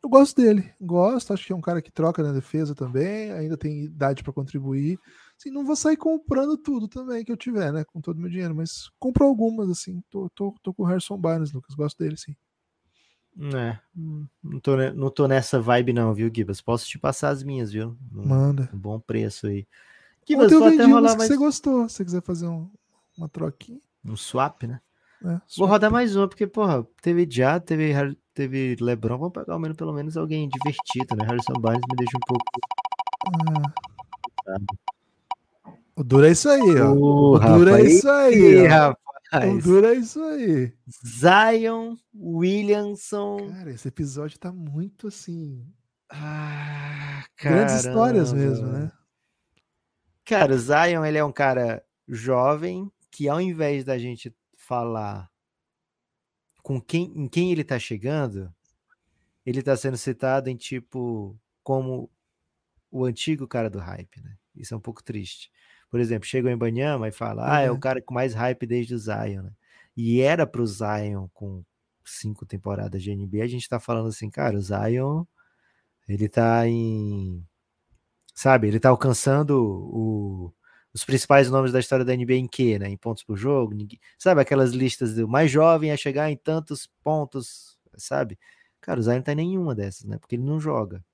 Eu gosto dele, gosto, acho que é um cara que troca na defesa também, ainda tem idade para contribuir. Assim, não vou sair comprando tudo também que eu tiver, né? Com todo o meu dinheiro, mas compro algumas, assim. Tô, tô, tô com o Harrison Barnes, Lucas, gosto dele, sim. É, não tô, não tô nessa vibe não, viu, Gibas? Posso te passar as minhas, viu? Um, Manda. um bom preço aí. Gibas, Ontem eu até vendi umas rolar que mais você gostou. Se você quiser fazer um- uma troquinha. um swap, né? Né? Vou rodar mais uma, porque, porra, teve Já, teve, teve LeBron, vamos pegar ao menos, pelo menos alguém divertido, né? Harrison Barnes me deixa um pouco. O duro é isso aí, ó. O duro é rapaz, isso aí. Ó. O rapaz. duro é isso aí. Zion Williamson. Cara, esse episódio tá muito assim. Ah, Grandes histórias mesmo, né? Cara, o Zion, ele é um cara jovem que ao invés da gente falar com quem, em quem ele tá chegando, ele tá sendo citado em tipo como o antigo cara do hype, né? Isso é um pouco triste. Por exemplo, chega o Embanyama e fala: "Ah, é o Uhum. cara com mais hype desde o Zion", né? E era pro Zion com cinco temporadas de NBA, a gente tá falando assim, cara, o Zion, ele tá em. Sabe, ele tá alcançando o, os principais nomes da história da NBA em quê, né? Em pontos por jogo, ninguém, sabe, aquelas listas do mais jovem a chegar em tantos pontos, sabe? Cara, o Zion não tá em nenhuma dessas, né? Porque ele não joga.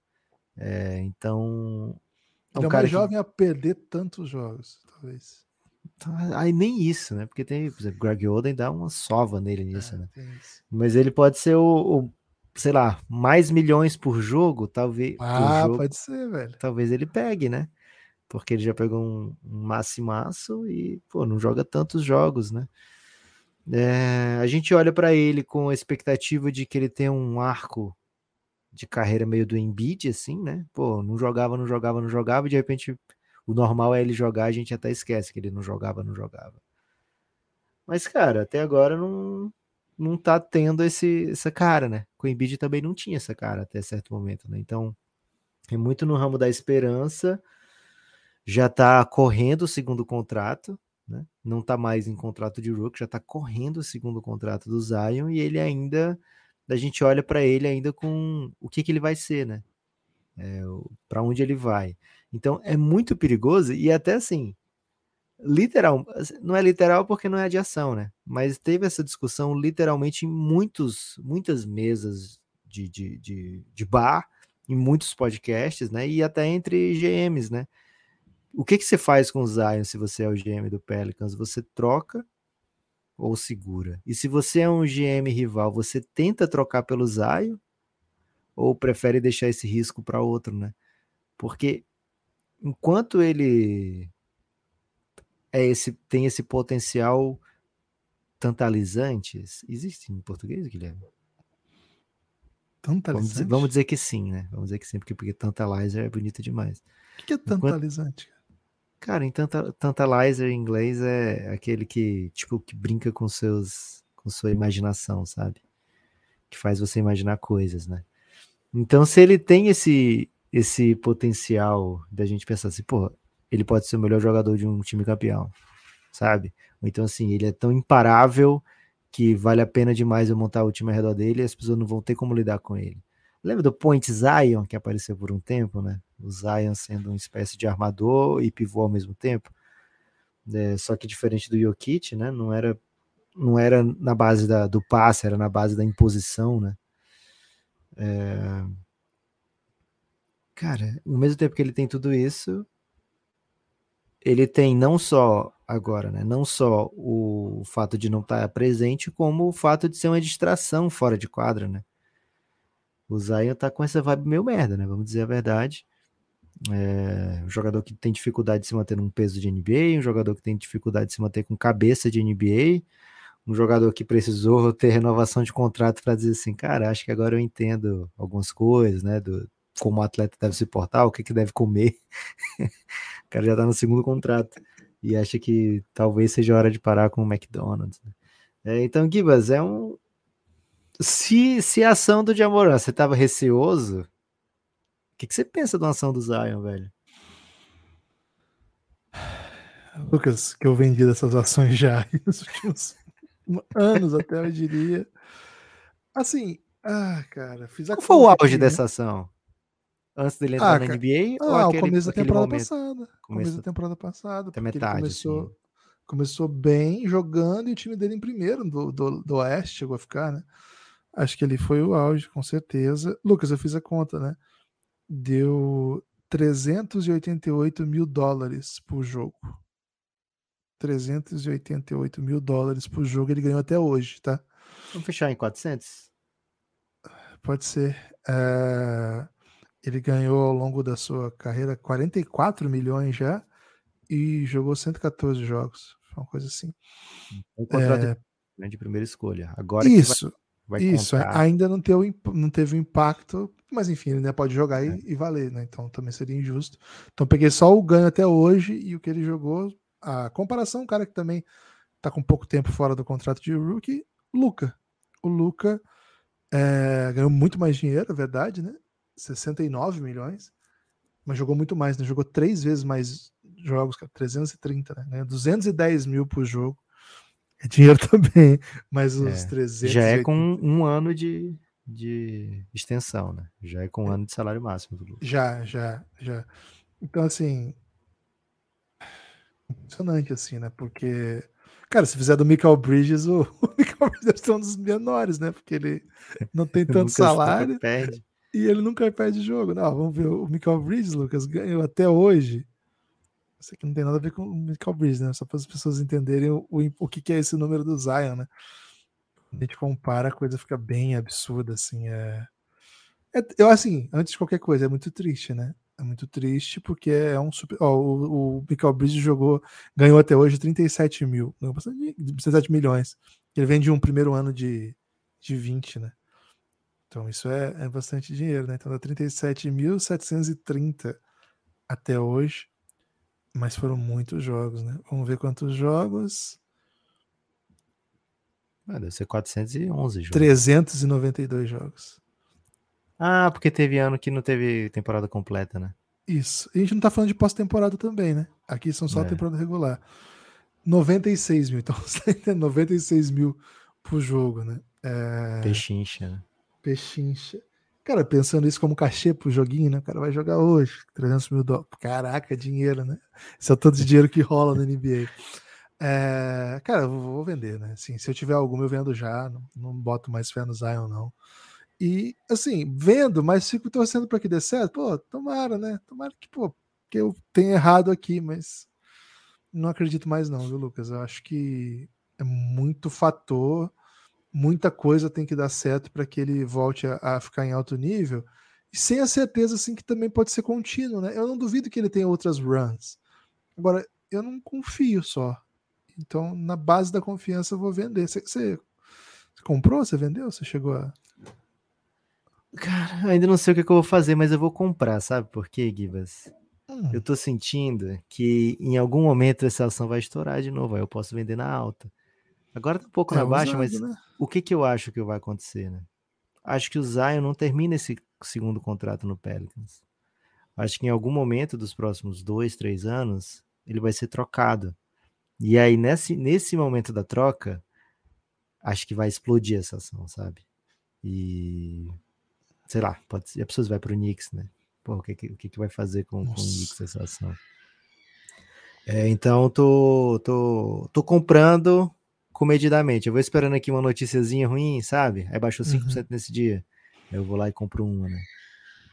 É, então. É um ele é mais jovem que... a perder tantos jogos, talvez. Tá, aí nem isso, né? Porque tem, por exemplo, Greg Oden dá uma sova nele nisso, é, né? Mas ele pode ser o, o, sei lá, mais milhões por jogo, talvez. Ah, jogo, pode ser, velho. Talvez ele pegue, né? Porque ele já pegou um, um massimaço e, pô, não joga tantos jogos, né? É, a gente olha para ele com a expectativa de que ele tenha um arco de carreira meio do Embiid, assim, né? Pô, não jogava, não jogava, não jogava, e de repente o normal é ele jogar, a gente até esquece que ele não jogava, não jogava. Mas, cara, até agora não, não tá tendo esse, essa cara, né? Com o Embiid também não tinha essa cara até certo momento, né? Então, é muito no ramo da esperança. Já tá correndo o segundo contrato, né? Não tá mais em contrato de Rook, já tá correndo o segundo contrato do Zion e ele ainda a gente olha para ele ainda com o que que ele vai ser, né? É, para onde ele vai. Então é muito perigoso e até assim, literal, não é literal porque não é de ação, né? Mas teve essa discussão literalmente em muitos, muitas mesas de, de, de, de bar, em muitos podcasts, né? E até entre GMs, né? O que, que você faz com o Zion se você é o GM do Pelicans? Você troca ou segura? E se você é um GM rival, você tenta trocar pelo Zion ou prefere deixar esse risco para outro, né? Porque enquanto ele é esse tem esse potencial tantalizante, existe em português, Guilherme? Tantalizante? Vamos dizer, vamos dizer, que sim, né? Vamos dizer que sim, porque, porque tantalizer é bonito demais. O que é tantalizante? Enquanto, cara, em tanta, tantalizer em inglês é aquele que, tipo, que brinca com seus com sua imaginação, sabe? Que faz você imaginar coisas, né? Então, se ele tem esse esse potencial da gente pensar assim, pô, ele pode ser o melhor jogador de um time campeão, sabe? Ou então, assim, ele é tão imparável que vale a pena demais eu montar o time ao redor dele e as pessoas não vão ter como lidar com ele. Lembra do Point Zion, que apareceu por um tempo, né? O Zion sendo uma espécie de armador e pivô ao mesmo tempo. É, só que diferente do Jokic, né? Não era, não era na base da, do passe, era na base da imposição, né? É, Cara, no mesmo tempo que ele tem tudo isso, ele tem não só agora, né? Não só o fato de não estar presente, como o fato de ser uma distração fora de quadra, né? O Zion tá com essa vibe meio merda, né? Vamos dizer a verdade. É, um jogador que tem dificuldade de se manter num peso de NBA, um jogador que tem dificuldade de se manter com cabeça de NBA, um jogador que precisou ter renovação de contrato para dizer assim, cara, acho que agora eu entendo algumas coisas, né? Do, como o atleta deve se portar, o que, que deve comer. o cara já está no segundo contrato e acha que talvez seja hora de parar com o McDonald's. Né? É, então, Gibas, é um. Se, se a ação do Jamoran você estava receoso, que, que você pensa da ação do Zion, velho? Lucas, que eu vendi dessas ações já nos últimos anos, até eu diria. Assim, ah, cara, fiz a Qual foi o auge aqui, dessa né? ação? Antes dele entrar ah, na NBA? Ah, ou aquele, o começo da temporada momento? passada. Começo, começo da temporada passada. Até metade. Começou, assim. começou bem jogando e o time dele em primeiro do, do, do Oeste chegou a ficar, né? Acho que ele foi o auge, com certeza. Lucas, eu fiz a conta, né? Deu 388 mil dólares por jogo. 388 mil dólares por jogo ele ganhou até hoje, tá? Vamos fechar em 400? Pode ser. É... Ele ganhou ao longo da sua carreira 44 milhões já e jogou 114 jogos. Foi uma coisa assim. Um contrato é... de primeira escolha. Agora isso, vai, vai isso. Contar... Ainda não, teve, não teve impacto, mas enfim, ele ainda pode jogar é. e, e, valer, né? Então também seria injusto. Então peguei só o ganho até hoje e o que ele jogou. A comparação, um cara que também tá com pouco tempo fora do contrato de rookie, Luca. O Luca é, ganhou muito mais dinheiro, é verdade, né? 69 milhões, mas jogou muito mais, né? Jogou três vezes mais jogos, cara, 330, né? Ganha 210 mil por jogo. É dinheiro também, mas os é, 300. Já é com um ano de, de extensão, né? Já é com um ano de salário máximo. Já, já, já. Então, assim. Impressionante, assim, né? Porque. Cara, se fizer do Michael Bridges, o, o Michael Bridges é um dos menores, né? Porque ele não tem tanto salário. Perde. E ele nunca perde jogo. Não, vamos ver. O Michael Bridges, Lucas, ganhou até hoje. Isso aqui não tem nada a ver com Michael Bridges, né? Só para as pessoas entenderem o, o, o que, que é esse número do Zion, né? a gente compara, a coisa fica bem absurda, assim. É... é... eu, assim, antes de qualquer coisa, é muito triste, né? É muito triste porque é um super. Ó, o, o Michael Bridges jogou, ganhou até hoje 37 mil, ganhou bastante, 37 milhões. Ele vem de um primeiro ano de, de 20, né? Então isso é, é bastante dinheiro, né? Então dá 37.730 até hoje. Mas foram muitos jogos, né? Vamos ver quantos jogos. Ah, deve ser 411 jogos. 392 jogos. Ah, porque teve ano que não teve temporada completa, né? Isso. E a gente não tá falando de pós-temporada também, né? Aqui são só é. temporada regular. 96 mil. Então, você tá 96 mil por jogo, né? É... Pechincha, né? Pechincha. Cara, pensando isso como cachê pro joguinho, né? O cara vai jogar hoje, 300 mil dólares. Caraca, dinheiro, né? Esse é o dinheiro que rola na NBA. É, cara, eu vou vender, né? Assim, se eu tiver alguma, eu vendo já. Não, não boto mais fé no Zion, não. E, assim, vendo, mas fico torcendo para que dê certo. Pô, tomara, né? Tomara que, pô, que eu tenha errado aqui, mas não acredito mais, não, viu, Lucas? Eu acho que é muito fator, muita coisa tem que dar certo para que ele volte a, a, ficar em alto nível. E sem a certeza, assim, que também pode ser contínuo, né? Eu não duvido que ele tenha outras runs. Agora, eu não confio só. Então, na base da confiança, eu vou vender. Você, você, comprou? Você vendeu? Você chegou a. Cara, ainda não sei o que, que eu vou fazer, mas eu vou comprar, sabe por quê, Gibas? Hum. Eu tô sentindo que em algum momento essa ação vai estourar de novo, aí eu posso vender na alta. Agora tá um pouco é na baixa, mas né? o que que eu acho que vai acontecer, né? Acho que o Zion não termina esse segundo contrato no Pelicans. Acho que em algum momento dos próximos dois, três anos, ele vai ser trocado. E aí, nesse, nesse momento da troca, acho que vai explodir essa ação, sabe? E. Sei lá, pode ser. A pessoa vai pro Knicks, né? Pô, o que, o que, que vai fazer com, com o Knicks essa ação? É, então, tô, tô, tô comprando comedidamente. Eu vou esperando aqui uma noticiazinha ruim, sabe? Aí baixou 5% uhum. nesse dia. Aí eu vou lá e compro uma, né?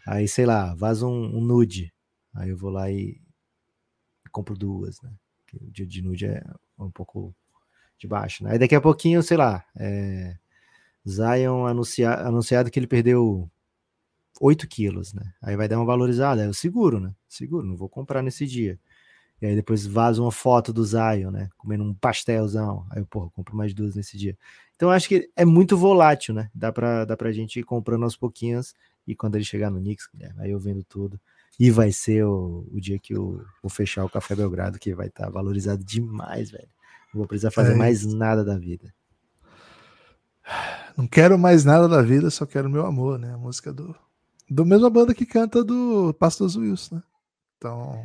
Aí, sei lá, vaza um, um nude. Aí eu vou lá e compro duas, né? o dia de nude é um pouco de baixo, né? Aí daqui a pouquinho, sei lá, é, Zion anuncia, anunciado que ele perdeu 8 quilos, né? Aí vai dar uma valorizada, é o seguro, né? Seguro, não vou comprar nesse dia. E aí depois vaza uma foto do Zion, né? Comendo um pastelzão. Aí, porra, compro mais duas nesse dia. Então acho que é muito volátil, né? Dá pra, dá pra gente ir comprando aos pouquinhos. E quando ele chegar no Knicks, aí eu vendo tudo. E vai ser o, o dia que eu vou fechar o Café Belgrado, que vai estar tá valorizado demais, velho. Não vou precisar fazer é mais nada da vida. Não quero mais nada da vida, só quero meu amor, né? A música do. Do mesma banda que canta do Pastor Wilson, né? Então,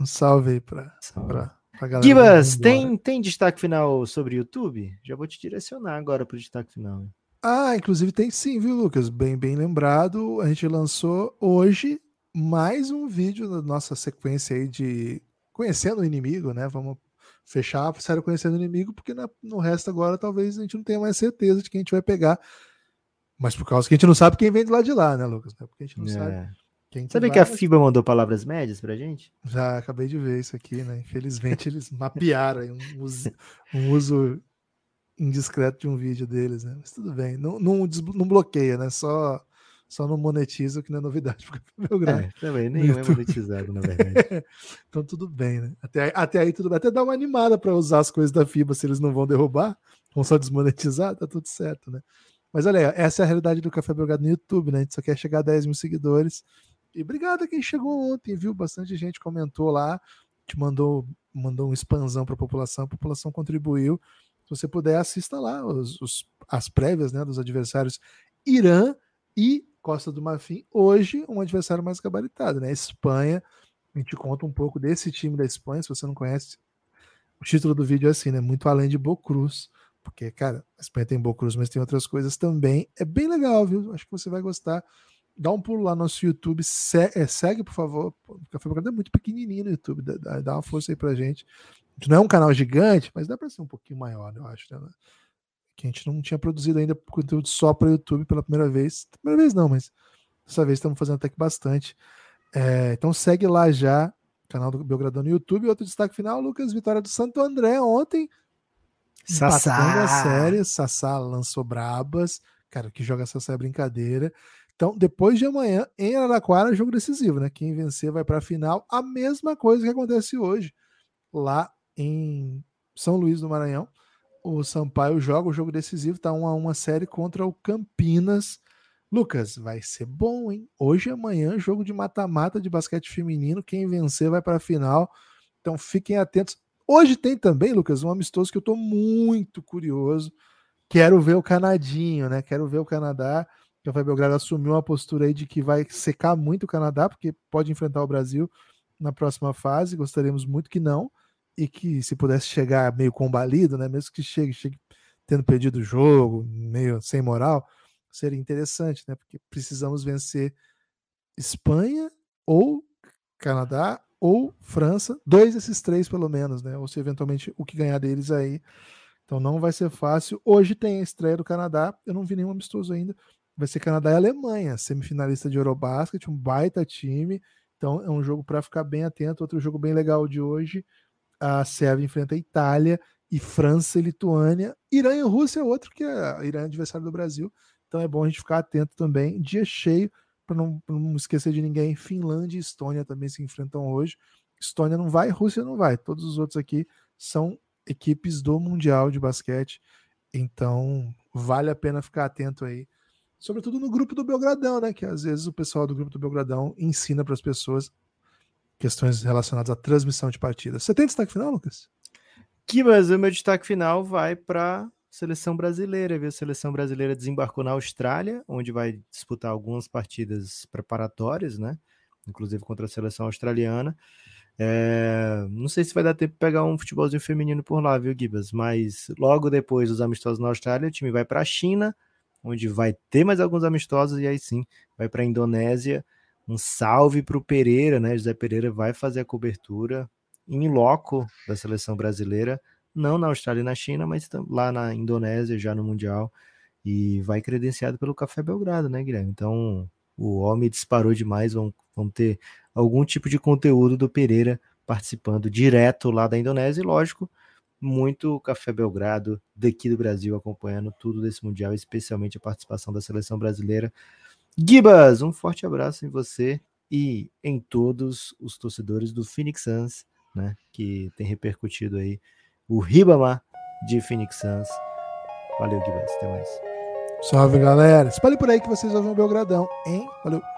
um salve aí pra, salve. pra, pra galera. Gibas, tem, tem destaque final sobre o YouTube? Já vou te direcionar agora pro destaque final. Ah, inclusive tem sim, viu, Lucas? Bem, bem lembrado. A gente lançou hoje mais um vídeo da nossa sequência aí de conhecendo o inimigo, né? Vamos fechar a série conhecendo o inimigo, porque no resto agora talvez a gente não tenha mais certeza de quem a gente vai pegar. Mas por causa que a gente não sabe quem vem do lado de lá, né, Lucas? Porque a gente não é. sabe. Quem Sabe que, que a FIBA mandou palavras médias pra gente? Já acabei de ver isso aqui, né? Infelizmente eles mapearam um uso, um uso indiscreto de um vídeo deles, né? Mas tudo bem, não, não, não bloqueia, né? Só só não monetiza, o que não é novidade para o Belgrado. É, também, nenhum é monetizado, na verdade. então tudo bem, né? Até, aí, até aí tudo bem. Até dá uma animada para usar as coisas da FIBA se eles não vão derrubar, vão só desmonetizar, tá tudo certo, né? Mas olha aí, essa é a realidade do Café Belgrado no YouTube, né? A gente só quer chegar a 10 mil seguidores. E obrigado a quem chegou ontem, viu? Bastante gente comentou lá, te mandou, mandou um expansão para a população, a população contribuiu. Se você puder, assista lá os, os, as prévias né, dos adversários Irã e Costa do Marfim, hoje um adversário mais gabaritado, né? Espanha, a gente conta um pouco desse time da Espanha, se você não conhece, O título do vídeo é assim, né? Muito além de Bocruz. Porque, cara, a Espanha tem Bocruz, mas tem outras coisas também. É bem legal, viu? Acho que você vai gostar. Dá um pulo lá no nosso YouTube. Se, é, segue, por favor. O Café Belgrado é muito pequenininho no YouTube. Dá, dá, uma força aí pra gente. A gente não é um canal gigante, mas dá pra ser um pouquinho maior, eu acho. Né? Que a gente não tinha produzido ainda conteúdo só para YouTube pela primeira vez. Primeira vez não, mas dessa vez estamos fazendo até que bastante. É, então segue lá já, canal do Belgradão no YouTube. Outro destaque final, Lucas, vitória do Santo André ontem. Sassá. a série, Sassá lançou brabas. Cara, que joga Sassá é brincadeira. Então, depois de amanhã, em Araraquara, jogo decisivo, né? Quem vencer vai para a final. A mesma coisa que acontece hoje, lá em São Luís do Maranhão. O Sampaio joga o jogo decisivo, tá uma, uma série contra o Campinas. Lucas, vai ser bom, hein? Hoje e amanhã, jogo de mata-mata de basquete feminino. Quem vencer vai para a final. Então fiquem atentos. Hoje tem também, Lucas, um amistoso que eu estou muito curioso. Quero ver o Canadinho, né? Quero ver o Canadá. O Café Belgrado assumiu uma postura aí de que vai secar muito o Canadá, porque pode enfrentar o Brasil na próxima fase. Gostaríamos muito que não. E que se pudesse chegar meio combalido, né? Mesmo que chegue, chegue tendo perdido o jogo, meio sem moral seria interessante, né? Porque precisamos vencer Espanha ou Canadá ou França, dois desses três pelo menos, né? Ou se eventualmente o que ganhar deles aí. Então não vai ser fácil. Hoje tem a estreia do Canadá, eu não vi nenhum amistoso ainda. Vai ser Canadá e Alemanha, semifinalista de Eurobasket, um baita time. Então é um jogo para ficar bem atento. Outro jogo bem legal de hoje, a Sérvia enfrenta a Itália e França e Lituânia. Irã e Rússia é outro que é Irã é adversário do Brasil. Então é bom a gente ficar atento também. Dia cheio, para não, não, esquecer de ninguém. Finlândia e Estônia também se enfrentam hoje. Estônia não vai, Rússia não vai. Todos os outros aqui são equipes do Mundial de Basquete. Então vale a pena ficar atento aí. Sobretudo no grupo do Belgradão, né? Que às vezes o pessoal do grupo do Belgradão ensina para as pessoas questões relacionadas à transmissão de partidas. Você tem destaque final, Lucas? Que mas o meu destaque final vai para seleção brasileira? A seleção brasileira desembarcou na Austrália, onde vai disputar algumas partidas preparatórias, né? Inclusive contra a seleção australiana. É... Não sei se vai dar tempo de pegar um futebolzinho feminino por lá, viu, Gibas? Mas logo depois dos amistosos na Austrália, o time vai para a China, onde vai ter mais alguns amistosos, e aí sim vai para a Indonésia. Um salve para o Pereira, né? José Pereira vai fazer a cobertura em loco da seleção brasileira não na Austrália e na China, mas lá na Indonésia, já no Mundial, e vai credenciado pelo Café Belgrado, né, Guilherme? Então, o homem disparou demais, vão, vão ter algum tipo de conteúdo do Pereira participando direto lá da Indonésia, e lógico, muito Café Belgrado daqui do Brasil acompanhando tudo desse Mundial, especialmente a participação da seleção brasileira. Gibas, um forte abraço em você e em todos os torcedores do Phoenix Suns, né, que tem repercutido aí o Ribamar de Phoenix Suns. Valeu, Guilherme. Até mais. Salve, galera. Espalhe por aí que vocês ouvem o Belgradão, hein? Valeu.